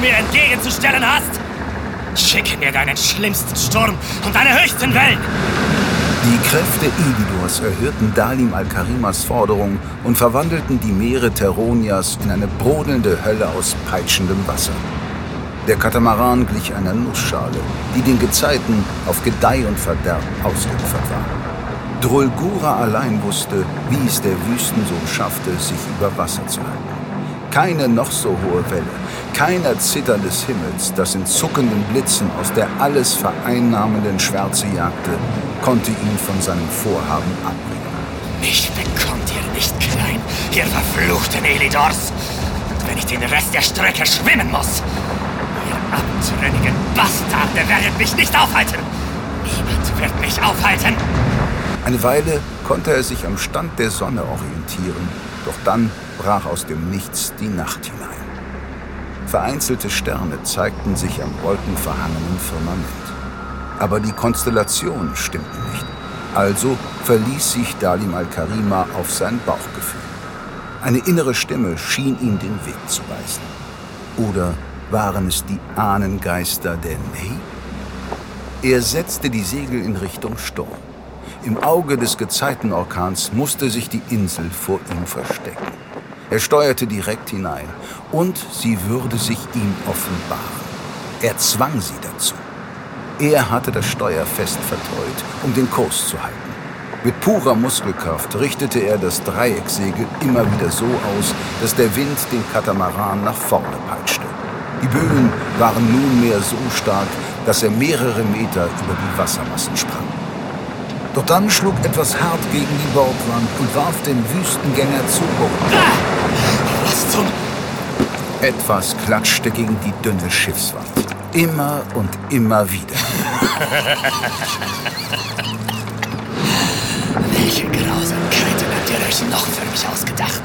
mir entgegenzustellen hast? Schicke mir deinen schlimmsten Sturm und deine höchsten Wellen! Die Kräfte Ibidors erhörten Dalim al-Karimas Forderung und verwandelten die Meere Teronias in eine brodelnde Hölle aus peitschendem Wasser. Der Katamaran glich einer Nussschale, die den Gezeiten auf Gedeih und Verderb ausgeliefert war. Drulgura allein wusste, wie es der Wüstensohn schaffte, sich über Wasser zu halten. Keine noch so hohe Welle, kein Erzittern des Himmels, das in zuckenden Blitzen aus der alles vereinnahmenden Schwärze jagte, konnte ihn von seinem Vorhaben abbringen. Mich bekommt ihr nicht klein, ihr verfluchten Elidors! Und wenn ich den Rest der Strecke schwimmen muss, ihr abtrünnigen Bastarde werdet mich nicht aufhalten! Niemand wird mich aufhalten! Eine Weile konnte er sich am Stand der Sonne orientieren, doch dann brach aus dem Nichts die Nacht hinein. Vereinzelte Sterne zeigten sich am wolkenverhangenen Firmament. Aber die Konstellationen stimmten nicht. Also verließ sich Dalim al-Karima auf sein Bauchgefühl. Eine innere Stimme schien ihm den Weg zu weisen. Oder waren es die Ahnengeister der Ney? Er setzte die Segel in Richtung Sturm. Im Auge des Gezeitenorkans musste sich die Insel vor ihm verstecken. Er steuerte direkt hinein und sie würde sich ihm offenbaren. Er zwang sie dazu. Er hatte das Steuer fest vertreut, um den Kurs zu halten. Mit purer Muskelkraft richtete er das Dreiecksegel immer wieder so aus, dass der Wind den Katamaran nach vorne peitschte. Die Böen waren nunmehr so stark, dass er mehrere Meter über die Wassermassen sprang. Doch dann schlug etwas hart gegen die Bordwand und warf den Wüstengänger zu Boden. Etwas klatschte gegen die dünne Schiffswand. Immer und immer wieder. Welche Grausamkeiten habt ihr euch noch für mich ausgedacht?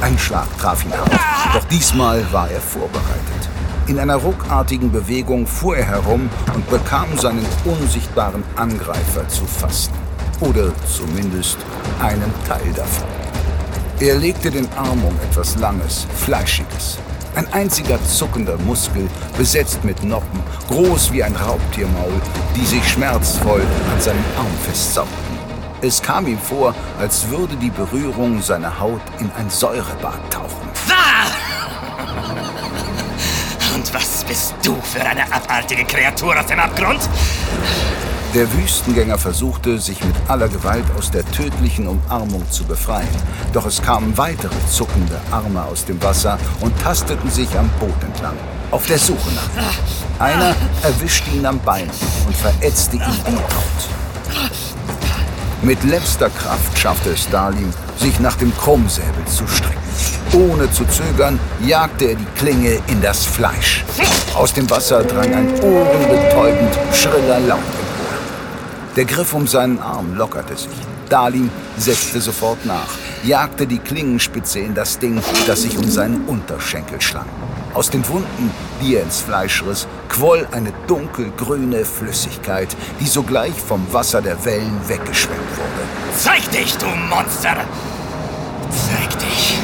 Ein Schlag traf ihn hart. Doch diesmal war er vorbereitet. In einer ruckartigen Bewegung fuhr er herum und bekam seinen unsichtbaren Angreifer zu fassen. Oder zumindest einen Teil davon. Er legte den Arm um etwas Langes, Fleischiges. Ein einziger zuckender Muskel, besetzt mit Noppen, groß wie ein Raubtiermaul, die sich schmerzvoll an seinem Arm festsaugten. Es kam ihm vor, als würde die Berührung seiner Haut in ein Säurebad tauchen. Und was bist du für eine abartige Kreatur aus dem Abgrund? Der Wüstengänger versuchte, sich mit aller Gewalt aus der tödlichen Umarmung zu befreien. Doch es kamen weitere zuckende Arme aus dem Wasser und tasteten sich am Boot entlang, auf der Suche nach ihm. Einer erwischte ihn am Bein und verätzte ihm die Haut. Mit letzter Kraft schaffte es Dalim, sich nach dem Krummsäbel zu strecken. Ohne zu zögern, jagte er die Klinge in das Fleisch. Aus dem Wasser drang ein ohrenbetäubend schriller Laut. Der Griff um seinen Arm lockerte sich. Dalim setzte sofort nach, jagte die Klingenspitze in das Ding, das sich um seinen Unterschenkel schlang. Aus den Wunden, die er ins Fleisch riss, quoll eine dunkelgrüne Flüssigkeit, die sogleich vom Wasser der Wellen weggeschwemmt wurde. Zeig dich, du Monster! Zeig dich,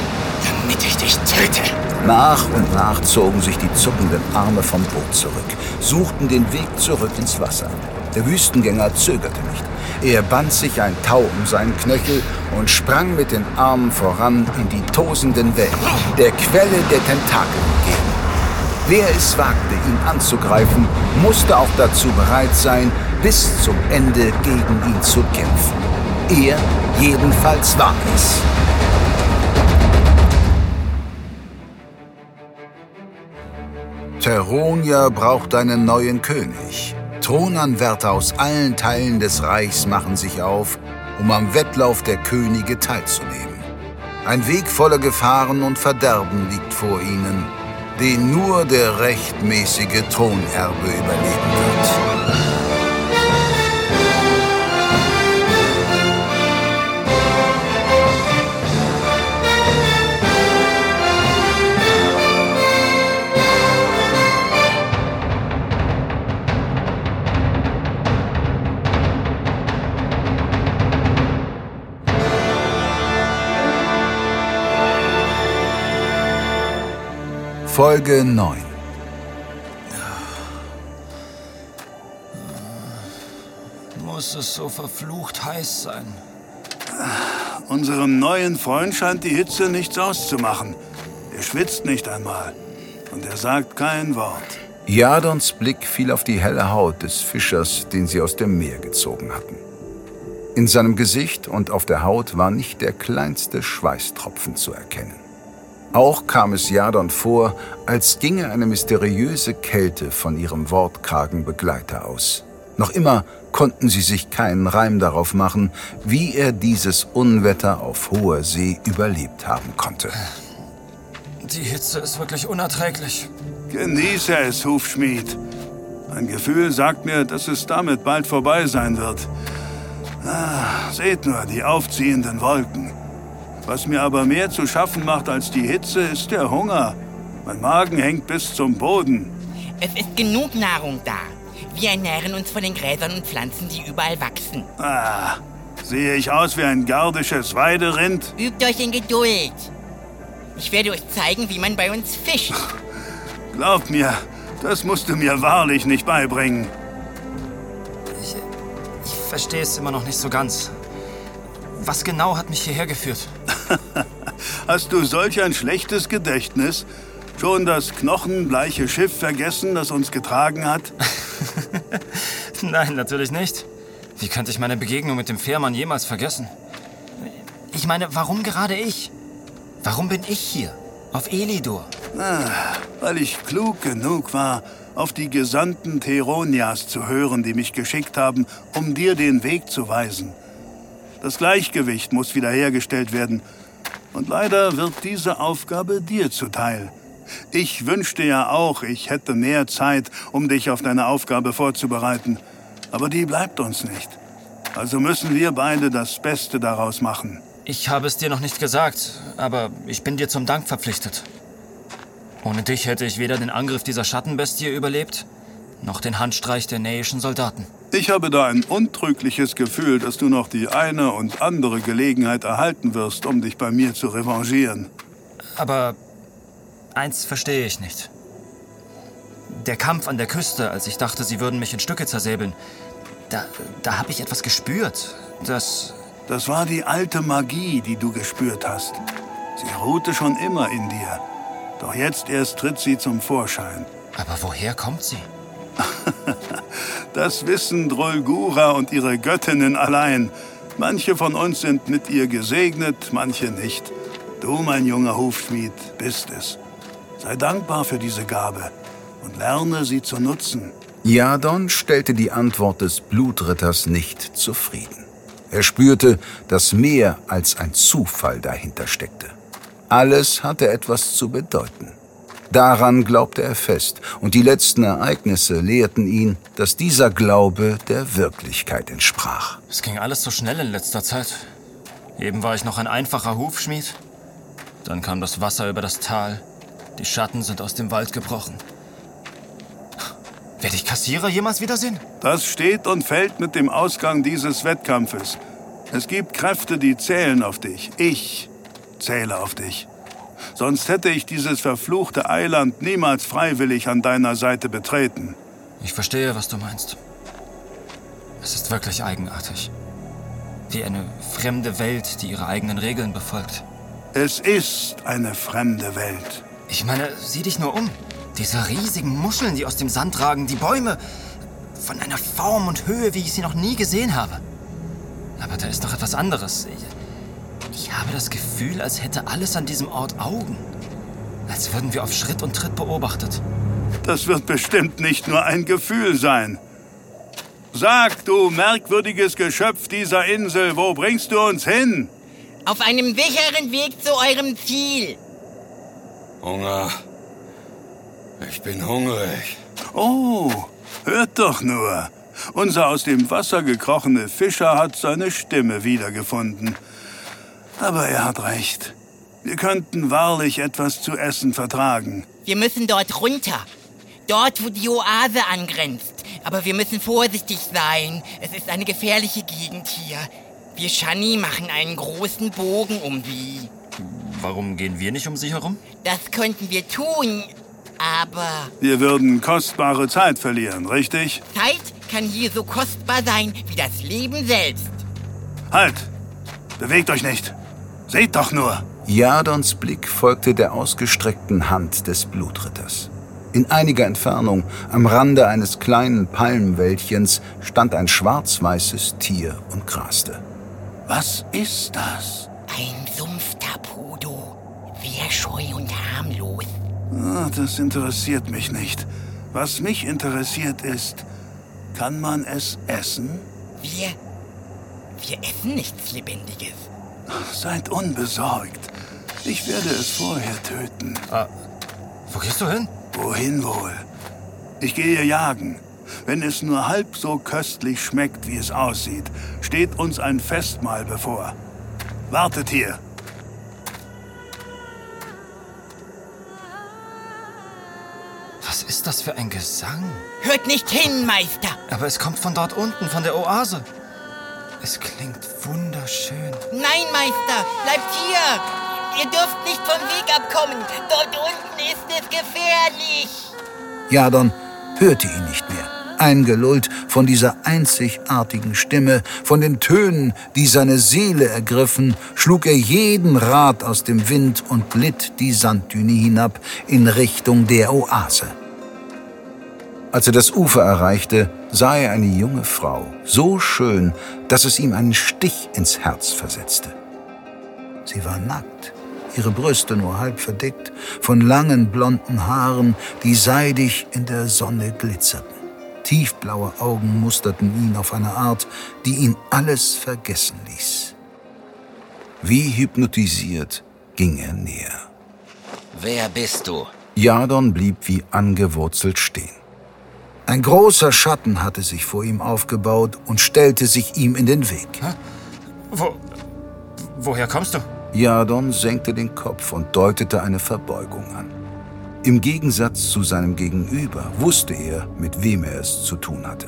damit ich dich töte! Nach und nach zogen sich die zuckenden Arme vom Boot zurück, suchten den Weg zurück ins Wasser. Der Wüstengänger zögerte nicht. Er band sich ein Tau um seinen Knöchel und sprang mit den Armen voran in die tosenden Wellen, der Quelle der Tentakel entgegen. Wer es wagte, ihn anzugreifen, musste auch dazu bereit sein, bis zum Ende gegen ihn zu kämpfen. Er jedenfalls war es. Teronia braucht einen neuen König. Thronanwärter aus allen Teilen des Reichs machen sich auf, um am Wettlauf der Könige teilzunehmen. Ein Weg voller Gefahren und Verderben liegt vor ihnen, den nur der rechtmäßige Thronerbe überleben wird. Folge 9. Muss es so verflucht heiß sein? Unserem neuen Freund scheint die Hitze nichts auszumachen. Er schwitzt nicht einmal und er sagt kein Wort. Jadons Blick fiel auf die helle Haut des Fischers, den sie aus dem Meer gezogen hatten. In seinem Gesicht und auf der Haut war nicht der kleinste Schweißtropfen zu erkennen. Auch kam es Jadon vor, als ginge eine mysteriöse Kälte von ihrem wortkargen Begleiter aus. Noch immer konnten sie sich keinen Reim darauf machen, wie er dieses Unwetter auf hoher See überlebt haben konnte. Die Hitze ist wirklich unerträglich. Genieße es, Hufschmied. Ein Gefühl sagt mir, dass es damit bald vorbei sein wird. Ah, seht nur die aufziehenden Wolken. Was mir aber mehr zu schaffen macht als die Hitze, ist der Hunger. Mein Magen hängt bis zum Boden. Es ist genug Nahrung da. Wir ernähren uns von den Gräsern und Pflanzen, die überall wachsen. Ah, sehe ich aus wie ein gardisches Weiderind? Übt euch in Geduld. Ich werde euch zeigen, wie man bei uns fischt. Glaub mir, das musst du mir wahrlich nicht beibringen. Ich, ich verstehe es immer noch nicht so ganz. Was genau hat mich hierher geführt? Hast du solch ein schlechtes Gedächtnis? Schon das knochenbleiche Schiff vergessen, das uns getragen hat? Nein, natürlich nicht. Wie könnte ich meine Begegnung mit dem Fährmann jemals vergessen? Ich meine, warum gerade ich? Warum bin ich hier? Auf Elidor? Ah, weil ich klug genug war, auf die Gesandten Theronias zu hören, die mich geschickt haben, um dir den Weg zu weisen. Das Gleichgewicht muss wiederhergestellt werden. Und leider wird diese Aufgabe dir zuteil. Ich wünschte ja auch, ich hätte mehr Zeit, um dich auf deine Aufgabe vorzubereiten. Aber die bleibt uns nicht. Also müssen wir beide das Beste daraus machen. Ich habe es dir noch nicht gesagt, aber ich bin dir zum Dank verpflichtet. Ohne dich hätte ich weder den Angriff dieser Schattenbestie überlebt, noch den Handstreich der nähischen Soldaten. Ich habe da ein untrügliches Gefühl, dass du noch die eine und andere Gelegenheit erhalten wirst, um dich bei mir zu revanchieren. Aber eins verstehe ich nicht. Der Kampf an der Küste, als ich dachte, sie würden mich in Stücke zersäbeln, da, da habe ich etwas gespürt, das... Das war die alte Magie, die du gespürt hast. Sie ruhte schon immer in dir. Doch jetzt erst tritt sie zum Vorschein. Aber woher kommt sie? das wissen Drolgura und ihre Göttinnen allein. Manche von uns sind mit ihr gesegnet, manche nicht. Du, mein junger Hufschmied, bist es. Sei dankbar für diese Gabe und lerne sie zu nutzen. Jadon stellte die Antwort des Blutritters nicht zufrieden. Er spürte, dass mehr als ein Zufall dahinter steckte. Alles hatte etwas zu bedeuten. Daran glaubte er fest, und die letzten Ereignisse lehrten ihn, dass dieser Glaube der Wirklichkeit entsprach. Es ging alles so schnell in letzter Zeit. Eben war ich noch ein einfacher Hufschmied. Dann kam das Wasser über das Tal. Die Schatten sind aus dem Wald gebrochen. Werde ich Kassierer jemals wiedersehen? Das steht und fällt mit dem Ausgang dieses Wettkampfes. Es gibt Kräfte, die zählen auf dich. Ich zähle auf dich. Sonst hätte ich dieses verfluchte Eiland niemals freiwillig an deiner Seite betreten. Ich verstehe, was du meinst. Es ist wirklich eigenartig. Wie eine fremde Welt, die ihre eigenen Regeln befolgt. Es ist eine fremde Welt. Ich meine, sieh dich nur um. Diese riesigen Muscheln, die aus dem Sand ragen, die Bäume. Von einer Form und Höhe, wie ich sie noch nie gesehen habe. Aber da ist doch etwas anderes. Ich, ich habe das Gefühl, als hätte alles an diesem Ort Augen. Als würden wir auf Schritt und Tritt beobachtet. Das wird bestimmt nicht nur ein Gefühl sein. Sag, du merkwürdiges Geschöpf dieser Insel, wo bringst du uns hin? Auf einem sicheren Weg zu eurem Ziel. Hunger. Ich bin hungrig. Oh, hört doch nur. Unser aus dem Wasser gekrochene Fischer hat seine Stimme wiedergefunden. Aber er hat recht. Wir könnten wahrlich etwas zu essen vertragen. Wir müssen dort runter. Dort, wo die Oase angrenzt. Aber wir müssen vorsichtig sein. Es ist eine gefährliche Gegend hier. Wir Shani machen einen großen Bogen um sie. Warum gehen wir nicht um sie herum? Das könnten wir tun. Aber Wir würden kostbare Zeit verlieren, richtig? Zeit kann hier so kostbar sein wie das Leben selbst. Halt! Bewegt euch nicht! Seht doch nur! Jadons Blick folgte der ausgestreckten Hand des Blutritters. In einiger Entfernung, am Rande eines kleinen Palmwäldchens, stand ein schwarz-weißes Tier und graste. Was ist das? Ein Sumpftapodo. Sehr scheu und harmlos. Ah, das interessiert mich nicht. Was mich interessiert ist, kann man es essen? Wir. Wir essen nichts Lebendiges. Seid unbesorgt. Ich werde es vorher töten. Wo gehst du hin? Wohin wohl? Ich gehe jagen. Wenn es nur halb so köstlich schmeckt, wie es aussieht, steht uns ein Festmahl bevor. Wartet hier. Was ist das für ein Gesang? Hört nicht hin, Meister. Aber es kommt von dort unten, von der Oase. Es klingt wunderschön. Nein, Meister, bleibt hier. Ihr dürft nicht vom Weg abkommen. Dort unten ist es gefährlich. Jadon hörte ihn nicht mehr. Eingelullt von dieser einzigartigen Stimme, von den Tönen, die seine Seele ergriffen, schlug er jeden Rad aus dem Wind und glitt die Sanddüne hinab in Richtung der Oase. Als er das Ufer erreichte, sah er eine junge Frau, so schön, dass es ihm einen Stich ins Herz versetzte. Sie war nackt, ihre Brüste nur halb verdeckt von langen blonden Haaren, die seidig in der Sonne glitzerten. Tiefblaue Augen musterten ihn auf eine Art, die ihn alles vergessen ließ. Wie hypnotisiert ging er näher. Wer bist du? Jadon blieb wie angewurzelt stehen. Ein großer Schatten hatte sich vor ihm aufgebaut und stellte sich ihm in den Weg. Wo. Woher kommst du? Jadon senkte den Kopf und deutete eine Verbeugung an. Im Gegensatz zu seinem Gegenüber wusste er, mit wem er es zu tun hatte.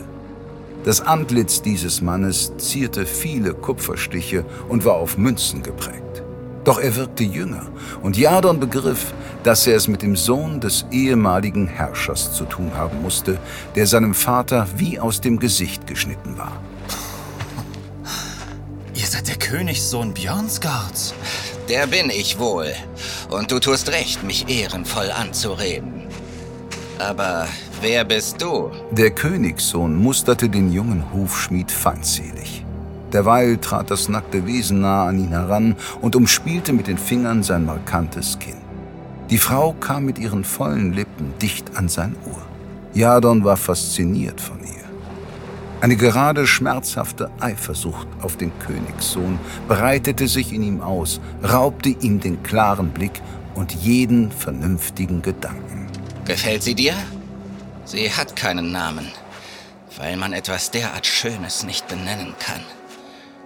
Das Antlitz dieses Mannes zierte viele Kupferstiche und war auf Münzen geprägt. Doch er wirkte jünger und Jadon begriff, dass er es mit dem Sohn des ehemaligen Herrschers zu tun haben musste, der seinem Vater wie aus dem Gesicht geschnitten war. Ihr seid der Königssohn Björnsgards. Der bin ich wohl. Und du tust recht, mich ehrenvoll anzureden. Aber wer bist du? Der Königssohn musterte den jungen Hufschmied feindselig. Derweil trat das nackte Wesen nah an ihn heran und umspielte mit den Fingern sein markantes Kinn. Die Frau kam mit ihren vollen Lippen dicht an sein Ohr. Jadon war fasziniert von ihr. Eine gerade schmerzhafte Eifersucht auf den Königssohn breitete sich in ihm aus, raubte ihm den klaren Blick und jeden vernünftigen Gedanken. Gefällt sie dir? Sie hat keinen Namen, weil man etwas derart Schönes nicht benennen kann.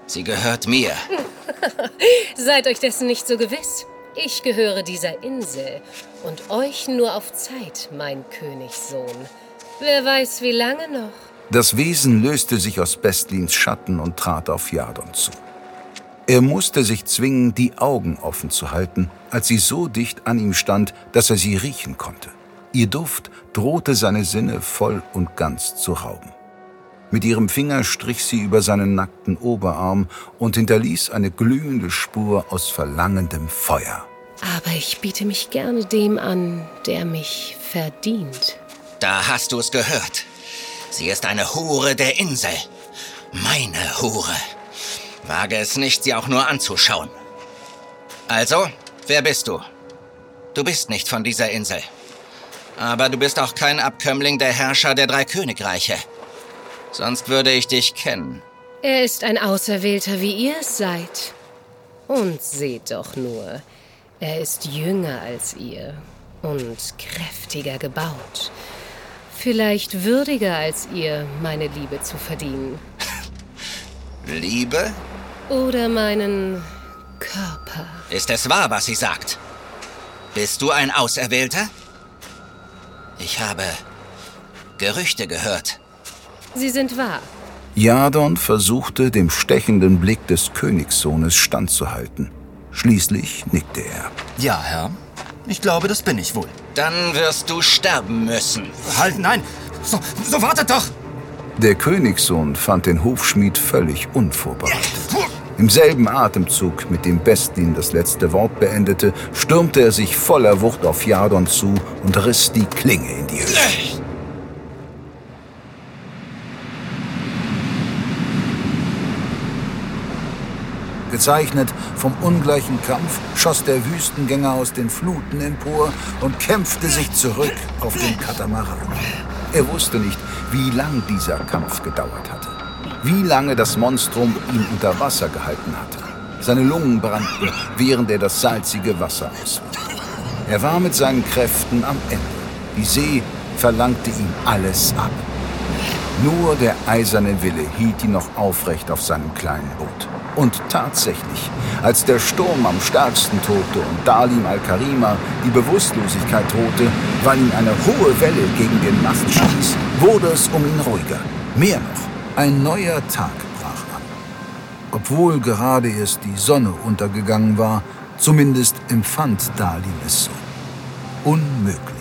Sie gehört mir. Seid euch dessen nicht so gewiss. Ich gehöre dieser Insel und euch nur auf Zeit, mein Königssohn. Wer weiß, wie lange noch. Das Wesen löste sich aus Bestlins Schatten und trat auf Jadon zu. Er musste sich zwingen, die Augen offen zu halten, als sie so dicht an ihm stand, dass er sie riechen konnte. Ihr Duft drohte seine Sinne voll und ganz zu rauben. Mit ihrem Finger strich sie über seinen nackten Oberarm und hinterließ eine glühende Spur aus verlangendem Feuer. Aber ich biete mich gerne dem an, der mich verdient. Da hast du es gehört. Sie ist eine Hure der Insel. Meine Hure. Wage es nicht, sie auch nur anzuschauen. Also, wer bist du? Du bist nicht von dieser Insel. Aber du bist auch kein Abkömmling der Herrscher der drei Königreiche. Sonst würde ich dich kennen. Er ist ein Auserwählter, wie ihr es seid. Und seht doch nur, er ist jünger als ihr und kräftiger gebaut. Vielleicht würdiger als ihr, meine Liebe zu verdienen. Liebe? Oder meinen Körper. Ist es wahr, was sie sagt? Bist du ein Auserwählter? Ich habe Gerüchte gehört. Sie sind wahr. Jadon versuchte, dem stechenden Blick des Königssohnes standzuhalten. Schließlich nickte er. Ja, Herr. Ich glaube, das bin ich wohl. Dann wirst du sterben müssen. Halt, nein! So, so wartet doch! Der Königssohn fand den Hofschmied völlig unvorbereitet. Im selben Atemzug, mit dem Bestlin das letzte Wort beendete, stürmte er sich voller Wucht auf Jadon zu und riss die Klinge in die Höhe. Gezeichnet vom ungleichen Kampf schoss der Wüstengänger aus den Fluten empor und kämpfte sich zurück auf den Katamaran. Er wusste nicht, wie lang dieser Kampf gedauert hatte. Wie lange das Monstrum ihn unter Wasser gehalten hatte. Seine Lungen brannten, während er das salzige Wasser auswies. Er war mit seinen Kräften am Ende. Die See verlangte ihm alles ab. Nur der eiserne Wille hielt ihn noch aufrecht auf seinem kleinen Boot. Und tatsächlich, als der Sturm am stärksten tobte und Dalim al-Karima die Bewusstlosigkeit drohte, weil ihn eine hohe Welle gegen den Mast stieß, wurde es um ihn ruhiger. Mehr noch, ein neuer Tag brach an. Obwohl gerade erst die Sonne untergegangen war, zumindest empfand Dalim es so. Unmöglich.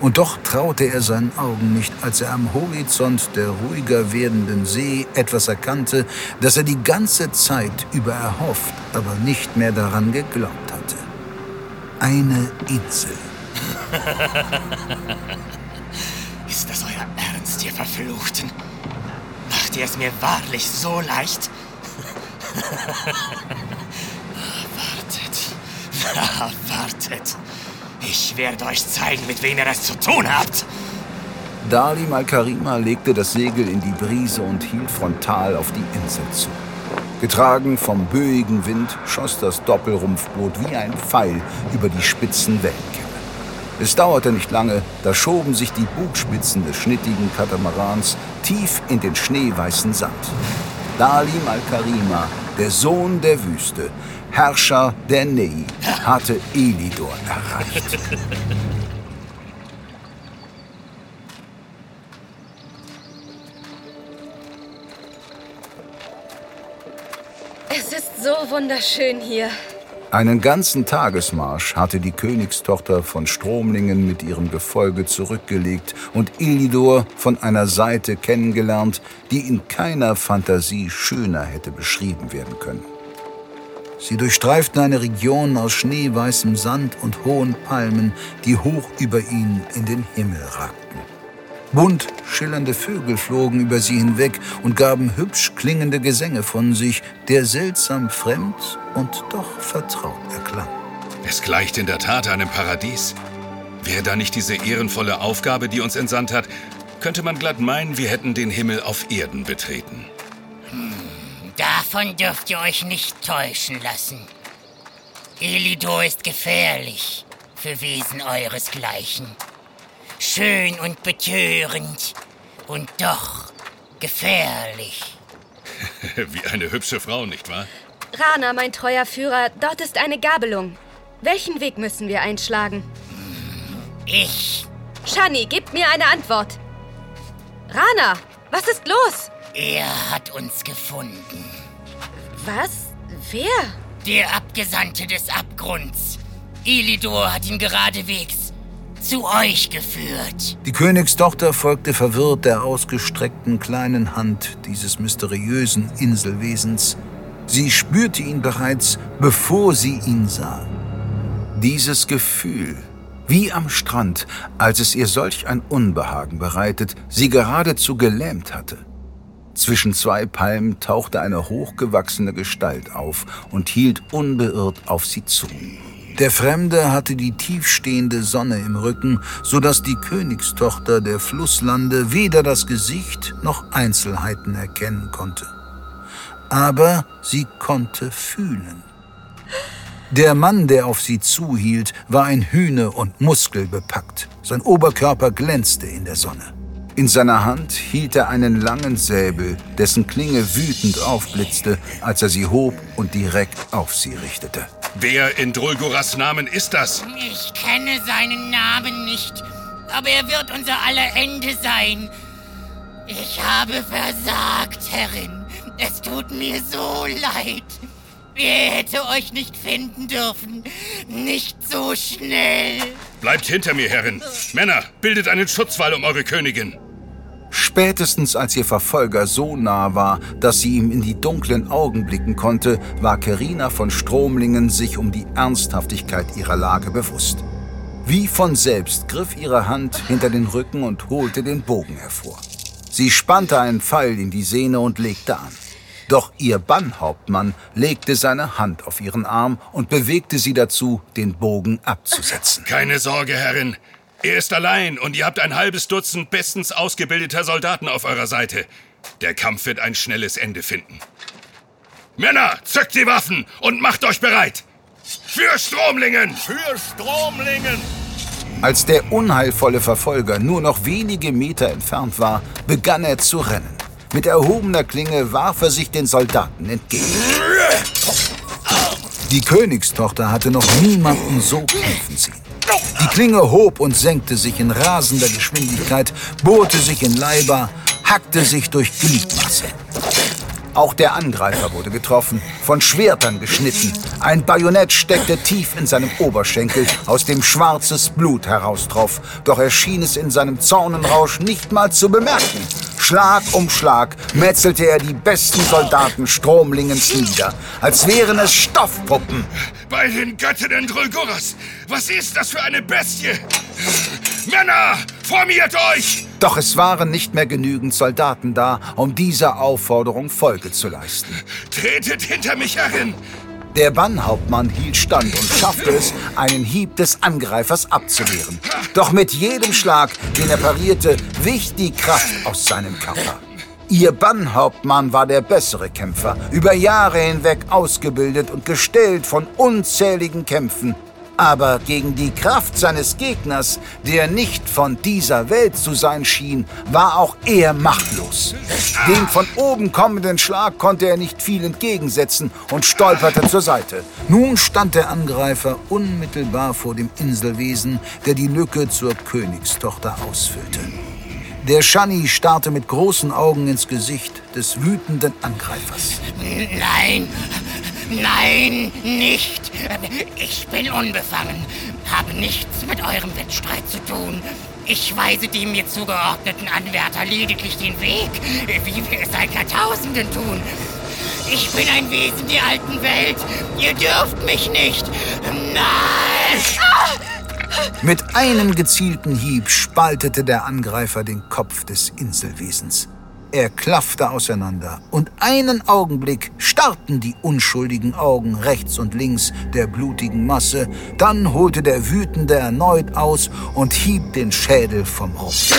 Und doch traute er seinen Augen nicht, als er am Horizont der ruhiger werdenden See etwas erkannte, das er die ganze Zeit über erhofft, aber nicht mehr daran geglaubt hatte. Eine Insel. Ist das euer Ernst, ihr Verfluchten? Macht ihr es mir wahrlich so leicht? wartet, wartet. Ich werde euch zeigen, mit wem ihr es zu tun habt. Dalim al-Karima legte das Segel in die Brise und hielt frontal auf die Insel zu. Getragen vom böigen Wind schoss das Doppelrumpfboot wie ein Pfeil über die spitzen Wellenkämme. Es dauerte nicht lange, da schoben sich die Bugspitzen des schnittigen Katamarans tief in den schneeweißen Sand. Dalim al-Karima, der Sohn der Wüste, Herrscher der Nei, hatte Elidor erreicht. Es ist so wunderschön hier. Einen ganzen Tagesmarsch hatte die Königstochter von Stromlingen mit ihrem Gefolge zurückgelegt und Ilidor von einer Seite kennengelernt, die in keiner Fantasie schöner hätte beschrieben werden können. Sie durchstreiften eine Region aus schneeweißem Sand und hohen Palmen, die hoch über ihnen in den Himmel ragten. Bunt schillernde Vögel flogen über sie hinweg und gaben hübsch klingende Gesänge von sich, der seltsam fremd und doch vertraut erklang. Es gleicht in der Tat einem Paradies. Wäre da nicht diese ehrenvolle Aufgabe, die uns entsandt hat, könnte man glatt meinen, wir hätten den Himmel auf Erden betreten. Davon dürft ihr euch nicht täuschen lassen. Elidor ist gefährlich für Wesen euresgleichen schön und betörend und doch gefährlich. Wie eine hübsche Frau, nicht wahr? Rana, mein treuer Führer, dort ist eine Gabelung. Welchen Weg müssen wir einschlagen? Ich. Shani, gib mir eine Antwort. Rana, was ist los? Er hat uns gefunden. Was? Wer? Der Abgesandte des Abgrunds. Elidor hat ihn geradewegs zu euch geführt. Die Königstochter folgte verwirrt der ausgestreckten kleinen Hand dieses mysteriösen Inselwesens. Sie spürte ihn bereits, bevor sie ihn sah. Dieses Gefühl, wie am Strand, als es ihr solch ein Unbehagen bereitet, sie geradezu gelähmt hatte. Zwischen zwei Palmen tauchte eine hochgewachsene Gestalt auf und hielt unbeirrt auf sie zu. Der Fremde hatte die tiefstehende Sonne im Rücken, so dass die Königstochter der Flusslande weder das Gesicht noch Einzelheiten erkennen konnte. Aber sie konnte fühlen. Der Mann, der auf sie zuhielt, war ein Hühne und Muskel bepackt. Sein Oberkörper glänzte in der Sonne. In seiner Hand hielt er einen langen Säbel, dessen Klinge wütend aufblitzte, als er sie hob und direkt auf sie richtete. Wer in Drulguras Namen ist das? Ich kenne seinen Namen nicht, aber er wird unser aller Ende sein. Ich habe versagt, Herrin. Es tut mir so leid. Er hätte euch nicht finden dürfen. Nicht so schnell. Bleibt hinter mir, Herrin. Männer, bildet einen Schutzwall um eure Königin. Spätestens als ihr Verfolger so nah war, dass sie ihm in die dunklen Augen blicken konnte, war Kerina von Stromlingen sich um die Ernsthaftigkeit ihrer Lage bewusst. Wie von selbst griff ihre Hand hinter den Rücken und holte den Bogen hervor. Sie spannte einen Pfeil in die Sehne und legte an. Doch ihr Bannhauptmann legte seine Hand auf ihren Arm und bewegte sie dazu, den Bogen abzusetzen. Keine Sorge, Herrin. Er ist allein und ihr habt ein halbes Dutzend bestens ausgebildeter Soldaten auf eurer Seite. Der Kampf wird ein schnelles Ende finden. Männer, zückt die Waffen und macht euch bereit! Für Stromlingen! Für Stromlingen! Als der unheilvolle Verfolger nur noch wenige Meter entfernt war, begann er zu rennen. Mit erhobener Klinge warf er sich den Soldaten entgegen. Die Königstochter hatte noch niemanden so kämpfen sehen. Die Klinge hob und senkte sich in rasender Geschwindigkeit, bohrte sich in Leiber, hackte sich durch Gliedmasse. Auch der Angreifer wurde getroffen, von Schwertern geschnitten. Ein Bajonett steckte tief in seinem Oberschenkel, aus dem schwarzes Blut heraustroff. Doch er schien es in seinem Zornenrausch nicht mal zu bemerken. Schlag um Schlag metzelte er die besten Soldaten Stromlingens nieder, als wären es Stoffpuppen. Bei den Göttinnen Drulguras! Was ist das für eine Bestie? Männer, formiert euch! Doch es waren nicht mehr genügend Soldaten da, um dieser Aufforderung Folge zu leisten. Tretet hinter mich herin! Der Bannhauptmann hielt stand und schaffte es, einen Hieb des Angreifers abzuwehren. Doch mit jedem Schlag, den er parierte, wich die Kraft aus seinem Körper. Ihr Bannhauptmann war der bessere Kämpfer, über Jahre hinweg ausgebildet und gestellt von unzähligen Kämpfen. Aber gegen die Kraft seines Gegners, der nicht von dieser Welt zu sein schien, war auch er machtlos. Dem von oben kommenden Schlag konnte er nicht viel entgegensetzen und stolperte zur Seite. Nun stand der Angreifer unmittelbar vor dem Inselwesen, der die Lücke zur Königstochter ausfüllte. Der Shani starrte mit großen Augen ins Gesicht des wütenden Angreifers. Nein, nein, nicht. Ich bin unbefangen, habe nichts mit eurem Wettstreit zu tun. Ich weise dem mir zugeordneten Anwärter lediglich den Weg, wie wir es seit Jahrtausenden tun. Ich bin ein Wesen der alten Welt. Ihr dürft mich nicht. Nein! Mit einem gezielten Hieb spaltete der Angreifer den Kopf des Inselwesens. Er klaffte auseinander und einen Augenblick starrten die unschuldigen Augen rechts und links der blutigen Masse, dann holte der Wütende erneut aus und hieb den Schädel vom Rumpf.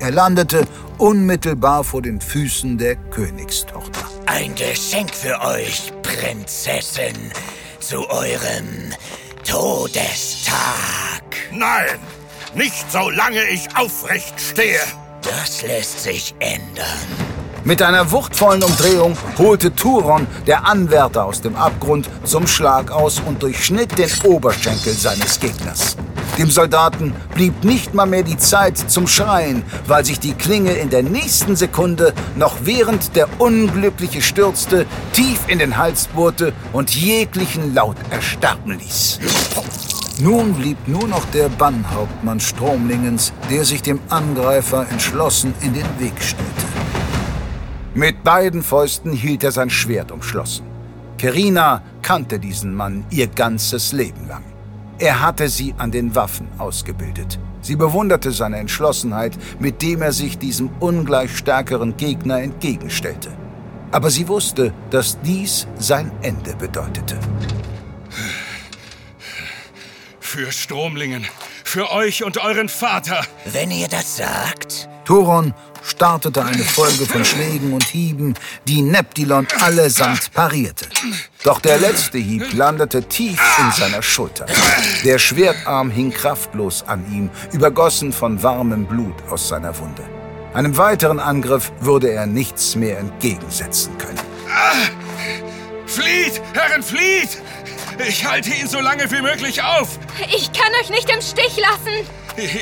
Er landete unmittelbar vor den Füßen der Königstochter. Ein Geschenk für euch, Prinzessin, zu eurem Todestag. Nein, nicht solange ich aufrecht stehe. Das lässt sich ändern. Mit einer wuchtvollen Umdrehung holte Turon, der Anwärter aus dem Abgrund, zum Schlag aus und durchschnitt den Oberschenkel seines Gegners. Dem Soldaten blieb nicht mal mehr die Zeit zum Schreien, weil sich die Klinge in der nächsten Sekunde, noch während der Unglückliche stürzte, tief in den Hals bohrte und jeglichen Laut erstarben ließ. Nun blieb nur noch der Bannhauptmann Stromlingens, der sich dem Angreifer entschlossen in den Weg stellte. Mit beiden Fäusten hielt er sein Schwert umschlossen. Kerina kannte diesen Mann ihr ganzes Leben lang. Er hatte sie an den Waffen ausgebildet. Sie bewunderte seine Entschlossenheit, mit dem er sich diesem ungleich stärkeren Gegner entgegenstellte. Aber sie wusste, dass dies sein Ende bedeutete. Für Stromlingen, für euch und euren Vater. Wenn ihr das sagt. Thoron startete eine Folge von Schlägen und Hieben, die Neptilon allesamt parierte. Doch der letzte Hieb landete tief in seiner Schulter. Der Schwertarm hing kraftlos an ihm, übergossen von warmem Blut aus seiner Wunde. Einem weiteren Angriff würde er nichts mehr entgegensetzen können. Flieht, Herren, flieht! Ich halte ihn so lange wie möglich auf. Ich kann euch nicht im Stich lassen.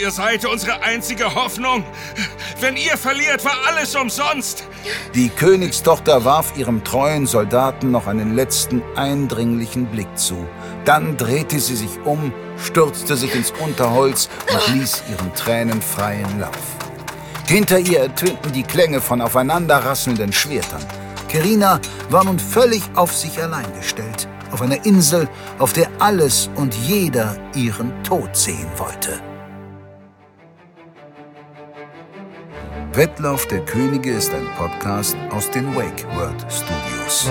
Ihr seid unsere einzige Hoffnung. Wenn ihr verliert, war alles umsonst. Die Königstochter warf ihrem treuen Soldaten noch einen letzten eindringlichen Blick zu. Dann drehte sie sich um, stürzte sich ins Unterholz und ließ ihren Tränen freien Lauf. Hinter ihr ertönten die Klänge von aufeinanderrasselnden Schwertern. Kerina war nun völlig auf sich allein gestellt, auf einer Insel, auf der alles und jeder ihren Tod sehen wollte. Wettlauf der Könige ist ein Podcast aus den Wake World Studios.